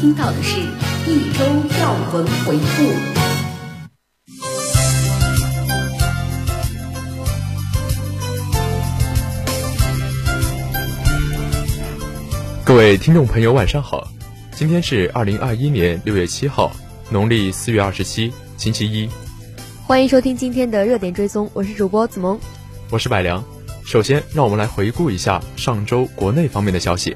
听到的是一周要闻回顾。各位听众朋友，晚上好！今天是二零二一年六月七号，农历四月二十七，星期一。欢迎收听今天的热点追踪，我是主播子萌，我是百良。首先，让我们来回顾一下上周国内方面的消息。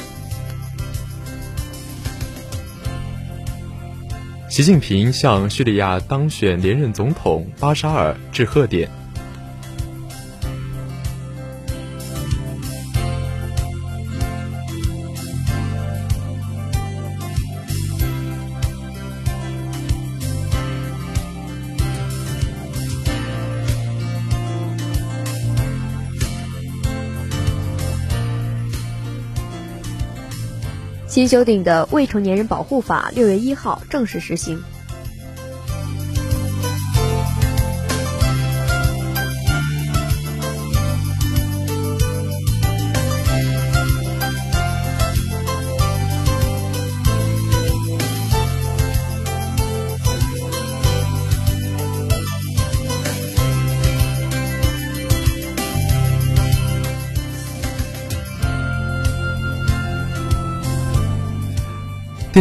习近平向叙利亚当选连任总统巴沙尔致贺电。新修订的《未成年人保护法》六月一号正式实行。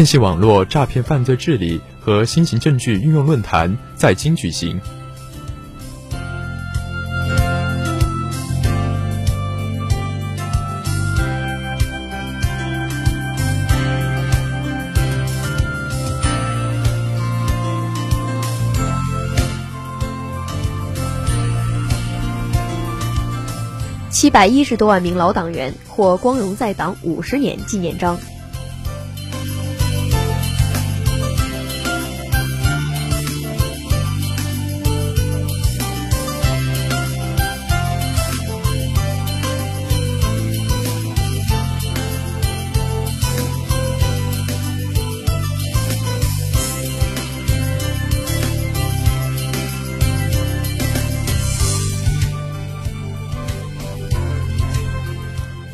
电信网络诈骗犯罪治理和新型证据运用论坛在京举行。七百一十多万名老党员获光荣在党五十年纪念章。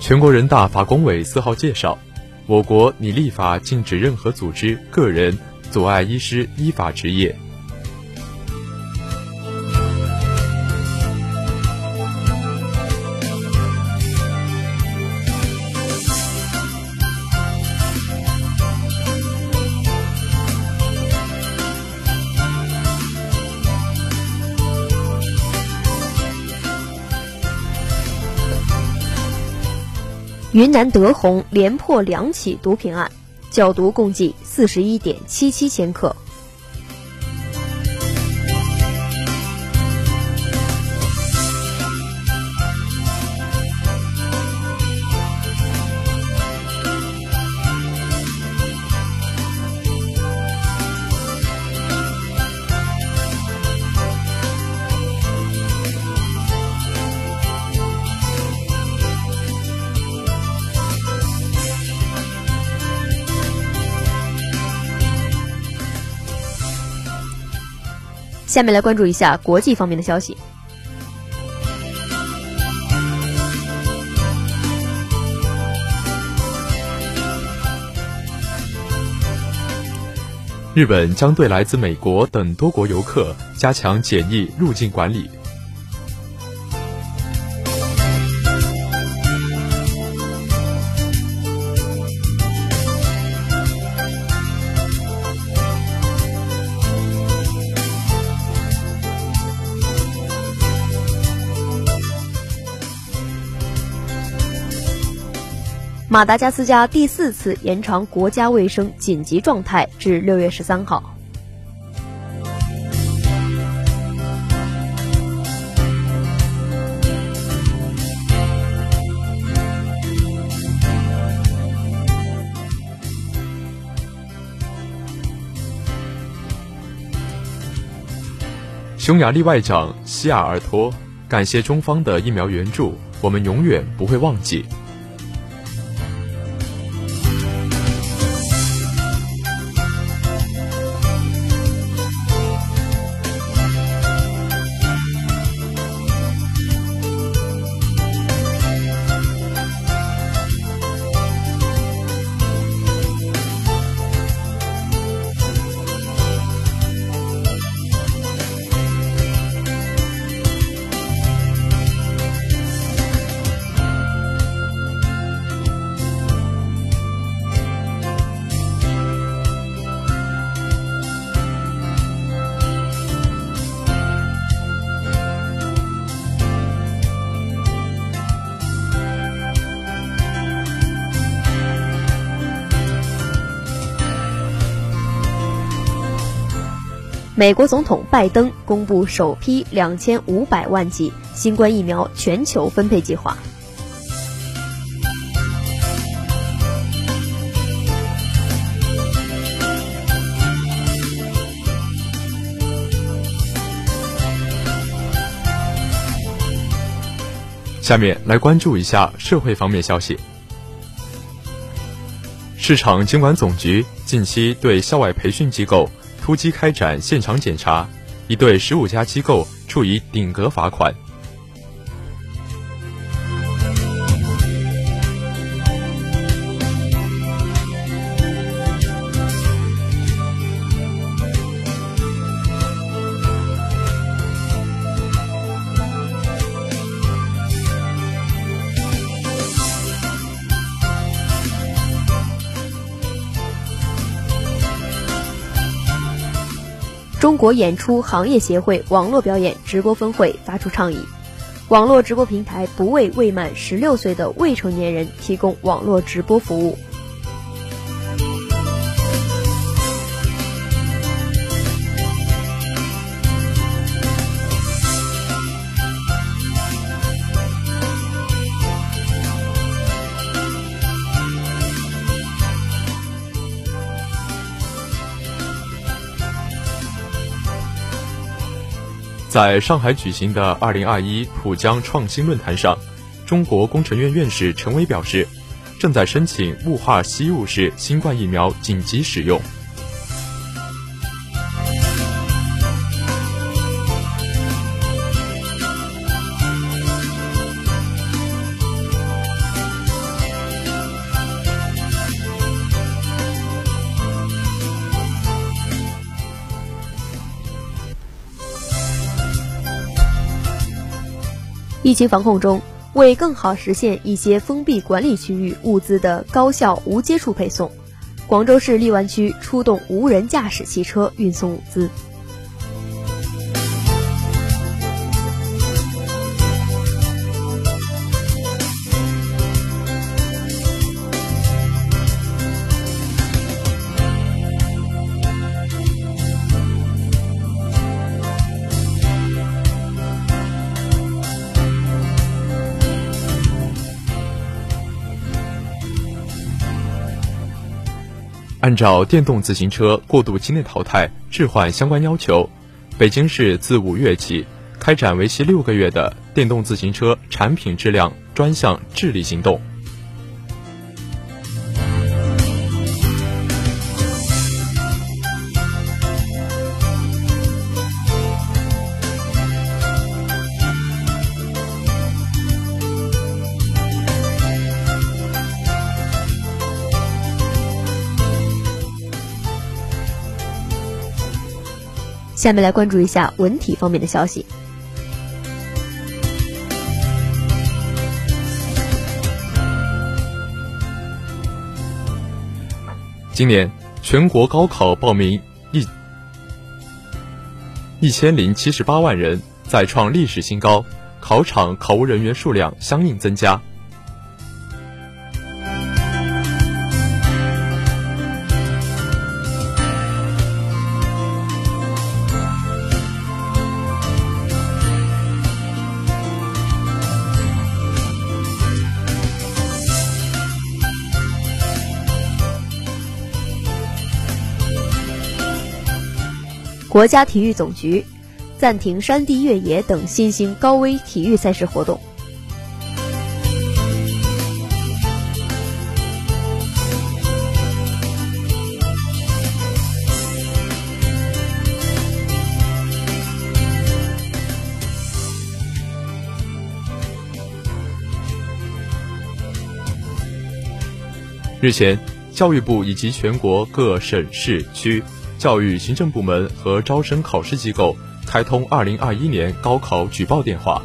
全国人大法工委四号介绍，我国拟立法禁止任何组织、个人阻碍医师依法执业。云南德宏连破两起毒品案，缴毒共计四十一点七七千克。下面来关注一下国际方面的消息。日本将对来自美国等多国游客加强检疫入境管理。马达加斯加第四次延长国家卫生紧急状态至六月十三号。匈牙利外长西亚尔托感谢中方的疫苗援助，我们永远不会忘记。美国总统拜登公布首批两千五百万剂新冠疫苗全球分配计划。下面来关注一下社会方面消息。市场监管总局近期对校外培训机构突击开展现场检查，已对十五家机构处以顶格罚款。国演出行业协会网络表演直播分会发出倡议：网络直播平台不为未满十六岁的未成年人提供网络直播服务。在上海举行的2021浦江创新论坛上，中国工程院院士陈伟表示，正在申请雾化吸入式新冠疫苗紧急使用。疫情防控中，为更好实现一些封闭管理区域物资的高效无接触配送，广州市荔湾区出动无人驾驶汽车运送物资。按照电动自行车过渡期内淘汰置换相关要求，北京市自五月起开展为期六个月的电动自行车产品质量专项治理行动。下面来关注一下文体方面的消息。今年全国高考报名一一千零七十八万人，再创历史新高，考场考务人员数量相应增加。国家体育总局暂停山地越野等新兴高危体育赛事活动。日前，教育部以及全国各省市区。教育行政部门和招生考试机构开通二零二一年高考举报电话。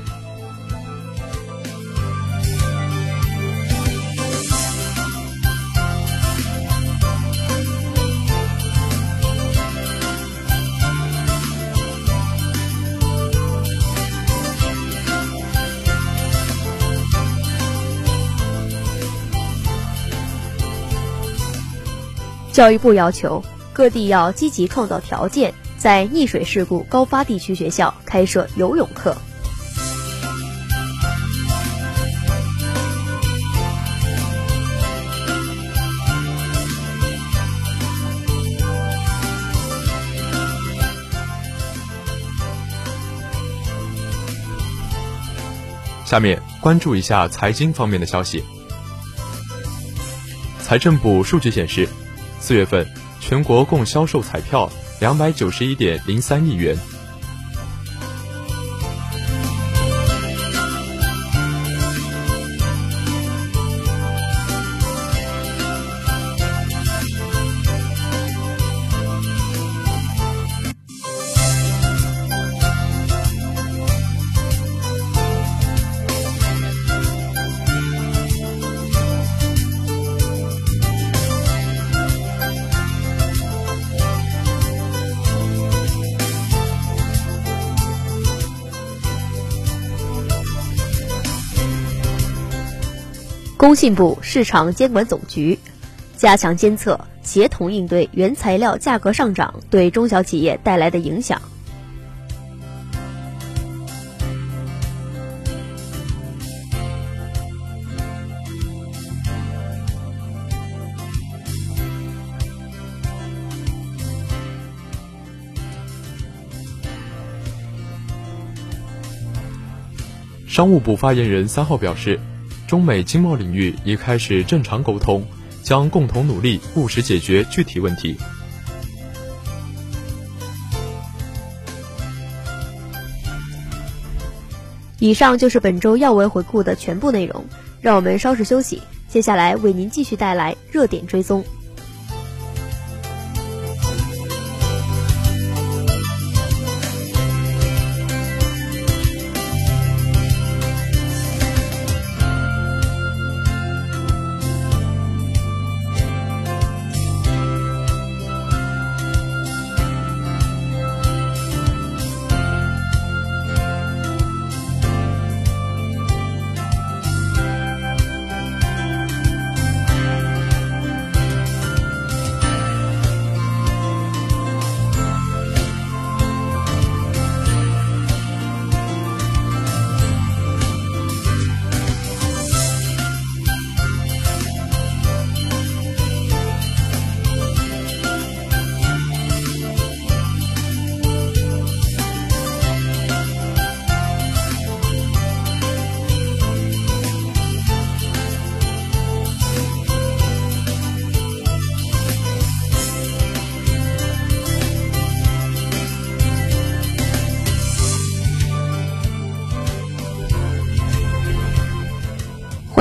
教育部要求。各地要积极创造条件，在溺水事故高发地区学校开设游泳课。下面关注一下财经方面的消息。财政部数据显示，四月份全国共销售彩票两百九十一点零三亿元。工信部市场监管总局加强监测，协同应对原材料价格上涨对中小企业带来的影响。商务部发言人三号表示。中美经贸领域已开始正常沟通，将共同努力务实解决具体问题。以上就是本周要闻回顾的全部内容，让我们稍事休息，接下来为您继续带来热点追踪。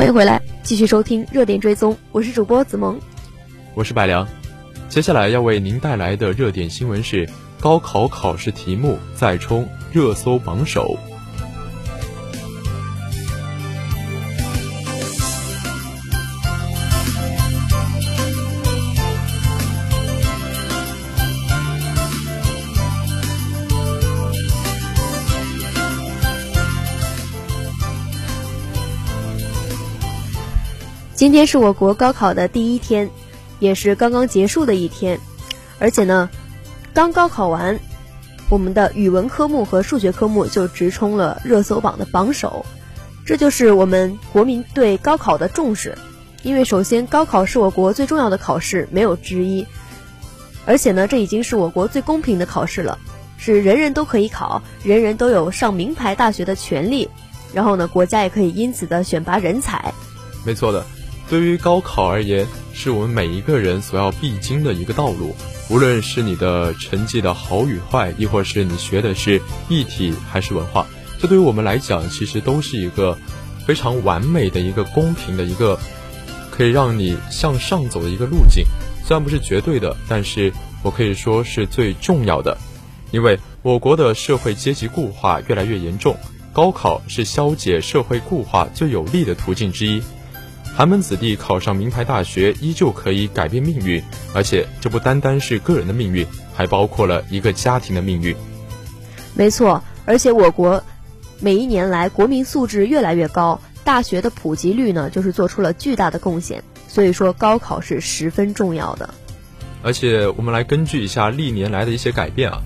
欢迎回来，继续收听热点追踪，我是主播子萌，我是百良。接下来要为您带来的热点新闻是：高考考试题目再冲热搜榜首。今天是我国高考的第一天，也是刚刚结束的一天，而且呢，刚高考完，我们的语文科目和数学科目就直冲了热搜榜的榜首，这就是我们国民对高考的重视。因为首先，高考是我国最重要的考试，没有之一，而且呢，这已经是我国最公平的考试了，是人人都可以考，人人都有上名牌大学的权利，然后呢，国家也可以因此的选拔人才。没错的。对于高考而言，是我们每一个人所要必经的一个道路。无论是你的成绩的好与坏，亦或是你学的是艺体还是文化，这对于我们来讲，其实都是一个非常完美的一个公平的一个可以让你向上走的一个路径。虽然不是绝对的，但是我可以说是最重要的，因为我国的社会阶级固化越来越严重，高考是消解社会固化最有力的途径之一。寒门子弟考上名牌大学，依旧可以改变命运，而且这不单单是个人的命运，还包括了一个家庭的命运。没错，而且我国每一年来国民素质越来越高，大学的普及率呢，就是做出了巨大的贡献。所以说，高考是十分重要的。而且我们来根据一下历年来的一些改变啊，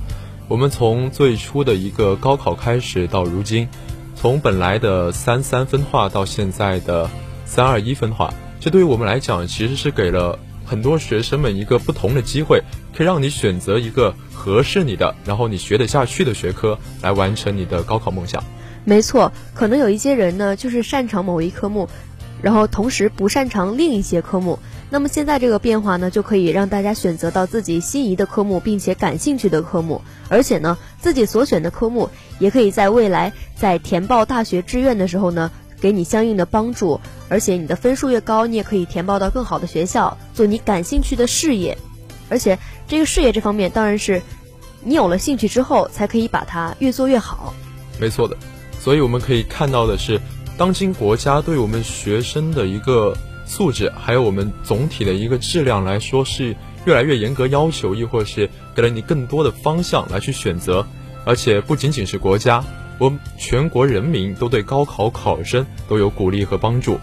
我们从最初的一个高考开始到如今，从本来的三三分化到现在的三二一分化，这对于我们来讲其实是给了很多学生们一个不同的机会，可以让你选择一个合适你的，然后你学得下去的学科来完成你的高考梦想。没错，可能有一些人呢，就是擅长某一科目，然后同时不擅长另一些科目。那么现在这个变化呢，就可以让大家选择到自己心仪的科目，并且感兴趣的科目。而且呢，自己所选的科目也可以在未来在填报大学志愿的时候呢，给你相应的帮助。而且你的分数越高，你也可以填报到更好的学校，做你感兴趣的事业。而且这个事业这方面，当然是你有了兴趣之后，才可以把它越做越好。没错的。所以我们可以看到的是，当今国家对我们学生的一个素质，还有我们总体的一个质量来说，是越来越严格要求，亦或是给了你更多的方向来去选择。而且不仅仅是国家，我们全国人民都对高考考生都有鼓励和帮助。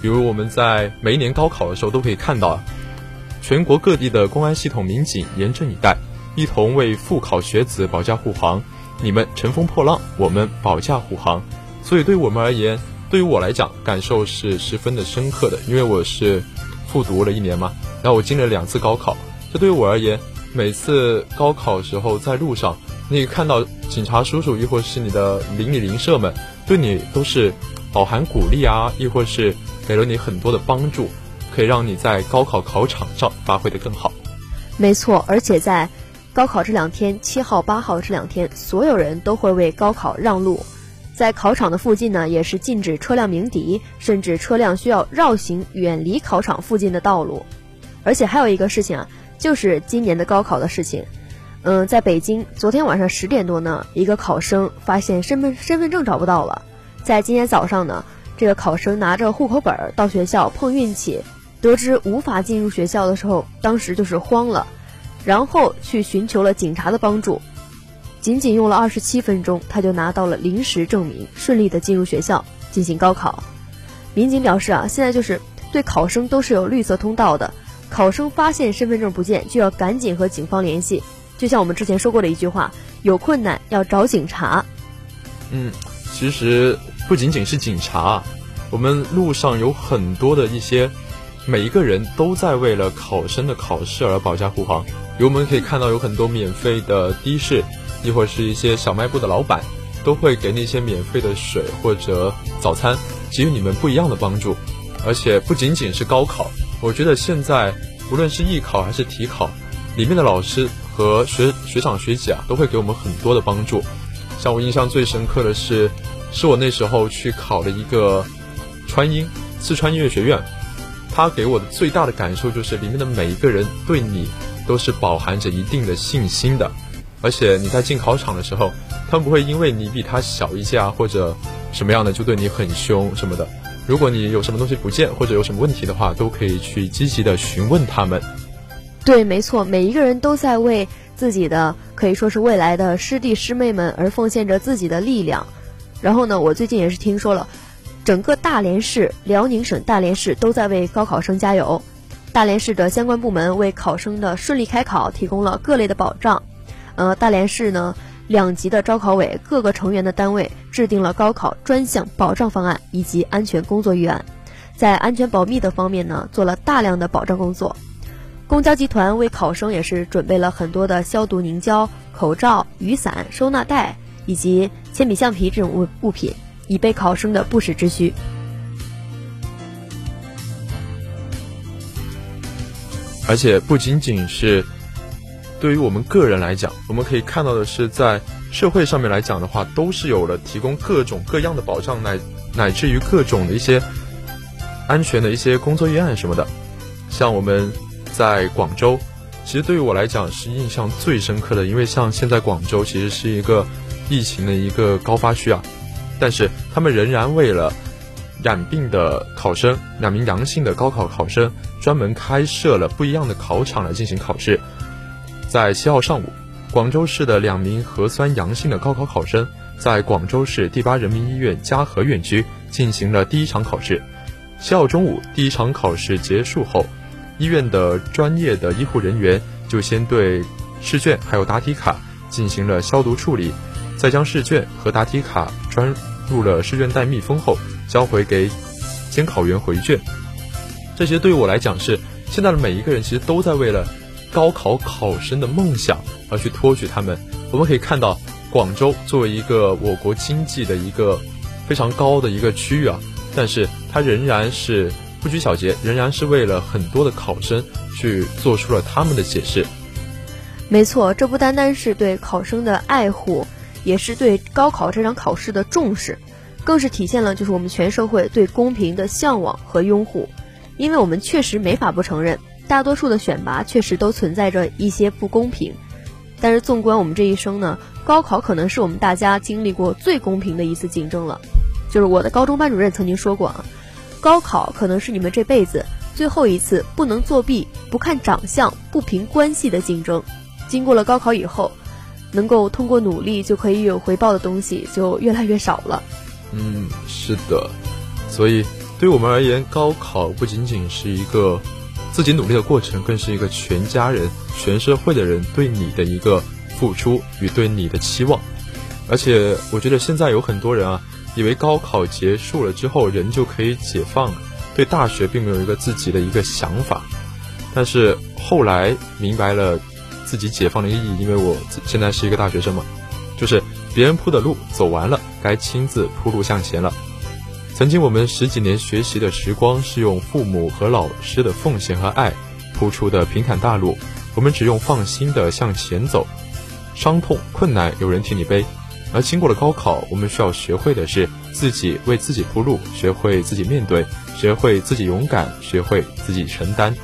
比如我们在每一年高考的时候，都可以看到，全国各地的公安系统民警严阵以待，一同为复考学子保驾护航。你们乘风破浪，我们保驾护航，所以对我们而言，对于我来讲，感受是十分的深刻的。因为我是复读了一年嘛，然后我经历了两次高考，这对于我而言，每次高考时候在路上，你看到警察叔叔，亦或是你的邻里邻舍们，对你都是饱含鼓励啊，亦或是给了你很多的帮助，可以让你在高考考场上发挥的更好。没错，而且在。高考这两天，七号、八号这两天，所有人都会为高考让路。在考场的附近呢，也是禁止车辆鸣笛，甚至车辆需要绕行，远离考场附近的道路。而且还有一个事情啊，就是今年的高考的事情。嗯，在北京，昨天晚上十点多呢，一个考生发现身份身份证找不到了。在今天早上呢，这个考生拿着户口本到学校碰运气，得知无法进入学校的时候，当时就是慌了。然后去寻求了警察的帮助，仅仅用了二十七分钟，他就拿到了临时证明，顺利的进入学校进行高考。民警表示啊，现在就是对考生都是有绿色通道的，考生发现身份证不见就要赶紧和警方联系，就像我们之前说过的一句话，有困难要找警察。嗯，其实不仅仅是警察，我们路上有很多的一些，每一个人都在为了考生的考试而保驾护航。我们可以看到有很多免费的的士，亦或是一些小卖部的老板，都会给那些免费的水或者早餐，给予你们不一样的帮助。而且不仅仅是高考，我觉得现在无论是艺考还是体考，里面的老师和学学长学姐啊，都会给我们很多的帮助。像我印象最深刻的是，是我那时候去考的一个川音四川音乐学院，他给我的最大的感受就是里面的每一个人对你。都是饱含着一定的信心的，而且你在进考场的时候，他们不会因为你比他小一届啊或者什么样的就对你很凶什么的。如果你有什么东西不见或者有什么问题的话，都可以去积极的询问他们。对，没错，每一个人都在为自己的可以说是未来的师弟师妹们而奉献着自己的力量。然后呢，我最近也是听说了，整个大连市、辽宁省大连市都在为高考生加油。大连市的相关部门为考生的顺利开考提供了各类的保障。呃，大连市呢两级的招考委各个成员的单位制定了高考专项保障方案以及安全工作预案，在安全保密的方面呢做了大量的保障工作。公交集团为考生也是准备了很多的消毒凝胶、口罩、雨伞、收纳袋以及铅笔、橡皮这种物物品，以备考生的不时之需。而且不仅仅是对于我们个人来讲，我们可以看到的是，在社会上面来讲的话，都是有了提供各种各样的保障，乃乃至于各种的一些安全的一些工作预案什么的。像我们在广州，其实对于我来讲是印象最深刻的，因为像现在广州其实是一个疫情的一个高发区啊，但是他们仍然为了。染病的考生，两名阳性的高考考生专门开设了不一样的考场来进行考试。在七号上午，广州市的两名核酸阳性的高考考生在广州市第八人民医院嘉禾院区进行了第一场考试。七号中午，第一场考试结束后，医院的专业的医护人员就先对试卷还有答题卡进行了消毒处理，再将试卷和答题卡装入了试卷袋密封后，交回给监考员回卷。这些对于我来讲是现在的每一个人其实都在为了高考考生的梦想而去托举他们。我们可以看到，广州作为一个我国经济的一个非常高的一个区域啊，但是它仍然是不拘小节，仍然是为了很多的考生去做出了他们的解释。没错，这不单单是对考生的爱护，也是对高考这场考试的重视，更是体现了就是我们全社会对公平的向往和拥护。因为我们确实没法不承认，大多数的选拔确实都存在着一些不公平。但是纵观我们这一生呢，高考可能是我们大家经历过最公平的一次竞争了。就是我的高中班主任曾经说过啊，高考可能是你们这辈子最后一次不能作弊、不看长相、不凭关系的竞争。经过了高考以后，能够通过努力就可以有回报的东西就越来越少了。嗯，是的，所以。对我们而言，高考不仅仅是一个自己努力的过程，更是一个全家人、全社会的人对你的一个付出与对你的期望。而且，我觉得现在有很多人啊，以为高考结束了之后人就可以解放了，对大学并没有一个自己的一个想法。但是后来明白了自己解放的意义，因为我现在是一个大学生嘛，就是别人铺的路走完了，该亲自铺路向前了。曾经我们十几年学习的时光，是用父母和老师的奉献和爱铺出的平坦大路，我们只用放心的向前走。伤痛、困难有人替你背，而经过了高考，我们需要学会的是自己为自己铺路，学会自己面对，学会自己勇敢，学会自己承担。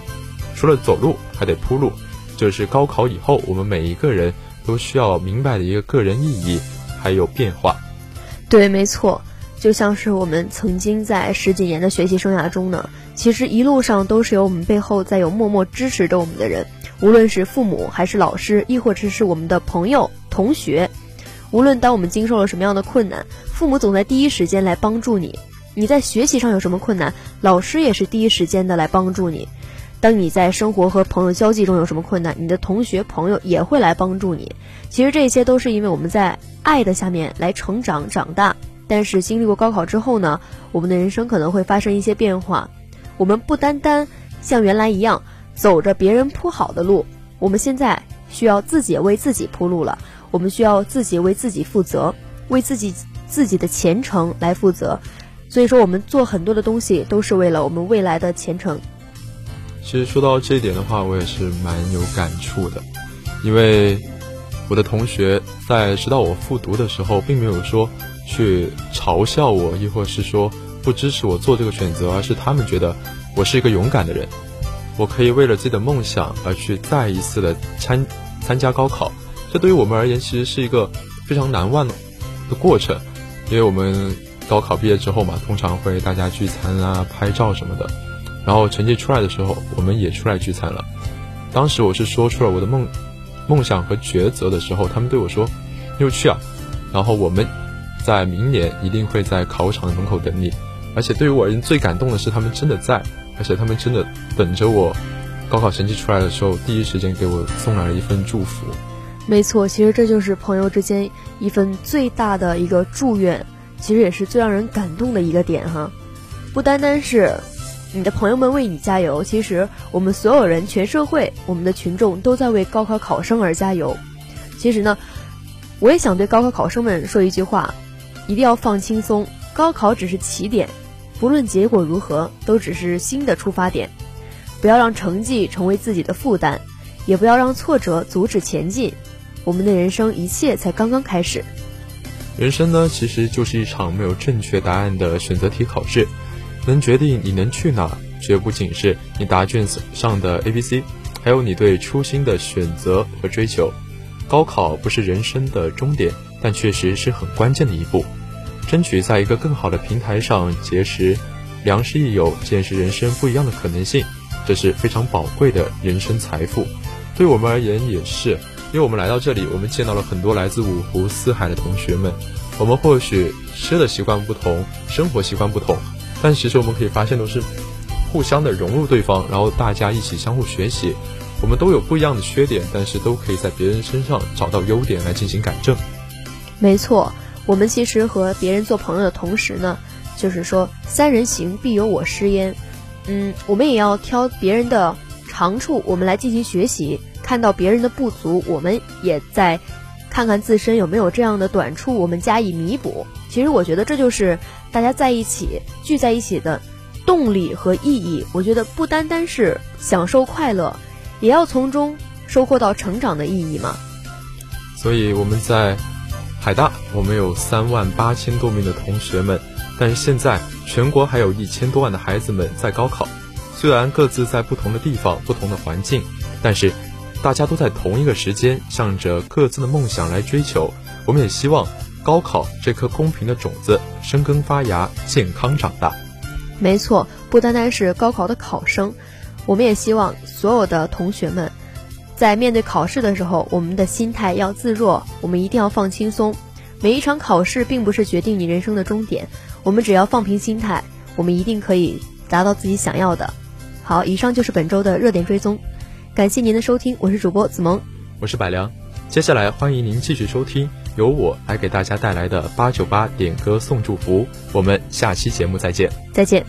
除了走路，还得铺路，这是高考以后我们每一个人都需要明白的一个个人意义，还有变化。对，没错。就像是我们曾经在十几年的学习生涯中呢，其实一路上都是有我们背后在有默默支持着我们的人，无论是父母还是老师，亦或者是我们的朋友、同学。无论当我们经受了什么样的困难，父母总在第一时间来帮助你；你在学习上有什么困难，老师也是第一时间的来帮助你；当你在生活和朋友交际中有什么困难，你的同学朋友也会来帮助你。其实这些都是因为我们在爱的下面来成长、长大。但是经历过高考之后呢，我们的人生可能会发生一些变化。我们不单单像原来一样走着别人铺好的路，我们现在需要自己为自己铺路了。我们需要自己为自己负责，为自己自己的前程来负责。所以说，我们做很多的东西都是为了我们未来的前程。其实说到这一点的话，我也是蛮有感触的，因为我的同学在知道我复读的时候，并没有说。去嘲笑我，亦或是说不支持我做这个选择，而是他们觉得我是一个勇敢的人，我可以为了自己的梦想而去再一次的参参加高考。这对于我们而言，其实是一个非常难忘的过程，因为我们高考毕业之后嘛，通常会大家聚餐啊、拍照什么的。然后成绩出来的时候，我们也出来聚餐了。当时我是说出了我的梦梦想和抉择的时候，他们对我说：“你去啊！”然后我们。在明年一定会在考场的门口等你，而且对于我而言最感动的是他们真的在，而且他们真的等着我高考成绩出来的时候，第一时间给我送来了一份祝福。没错，其实这就是朋友之间一份最大的一个祝愿，其实也是最让人感动的一个点哈。不单单是你的朋友们为你加油，其实我们所有人、全社会、我们的群众都在为高考考生而加油。其实呢，我也想对高考考生们说一句话。一定要放轻松，高考只是起点，不论结果如何，都只是新的出发点。不要让成绩成为自己的负担，也不要让挫折阻止前进。我们的人生一切才刚刚开始。人生呢，其实就是一场没有正确答案的选择题考试，能决定你能去哪，绝不仅是你答卷上的 A、B、C，还有你对初心的选择和追求。高考不是人生的终点，但确实是很关键的一步。争取在一个更好的平台上结识良师益友，见识人生不一样的可能性，这是非常宝贵的人生财富。对我们而言也是，因为我们来到这里，我们见到了很多来自五湖四海的同学们。我们或许吃的习惯不同，生活习惯不同，但其实我们可以发现，都是互相的融入对方，然后大家一起相互学习，我们都有不一样的缺点，但是都可以在别人身上找到优点来进行改正。没错，我们其实和别人做朋友的同时呢，就是说三人行必有我师焉。嗯，我们也要挑别人的长处，我们来进行学习；看到别人的不足，我们也在看看自身有没有这样的短处，我们加以弥补。其实我觉得这就是大家在一起聚在一起的动力和意义。我觉得不单单是享受快乐。也要从中收获到成长的意义嘛。所以我们在海大，我们有三万八千多名的同学们，但是现在全国还有一千多万的孩子们在高考。虽然各自在不同的地方、不同的环境，但是大家都在同一个时间，向着各自的梦想来追求。我们也希望高考这颗公平的种子生根发芽，健康长大。没错，不单单是高考的考生。我们也希望所有的同学们，在面对考试的时候，我们的心态要自若，我们一定要放轻松。每一场考试并不是决定你人生的终点，我们只要放平心态，我们一定可以达到自己想要的。好，以上就是本周的热点追踪，感谢您的收听，我是主播子萌，我是百良，接下来欢迎您继续收听由我来给大家带来的八九八点歌送祝福，我们下期节目再见，再见。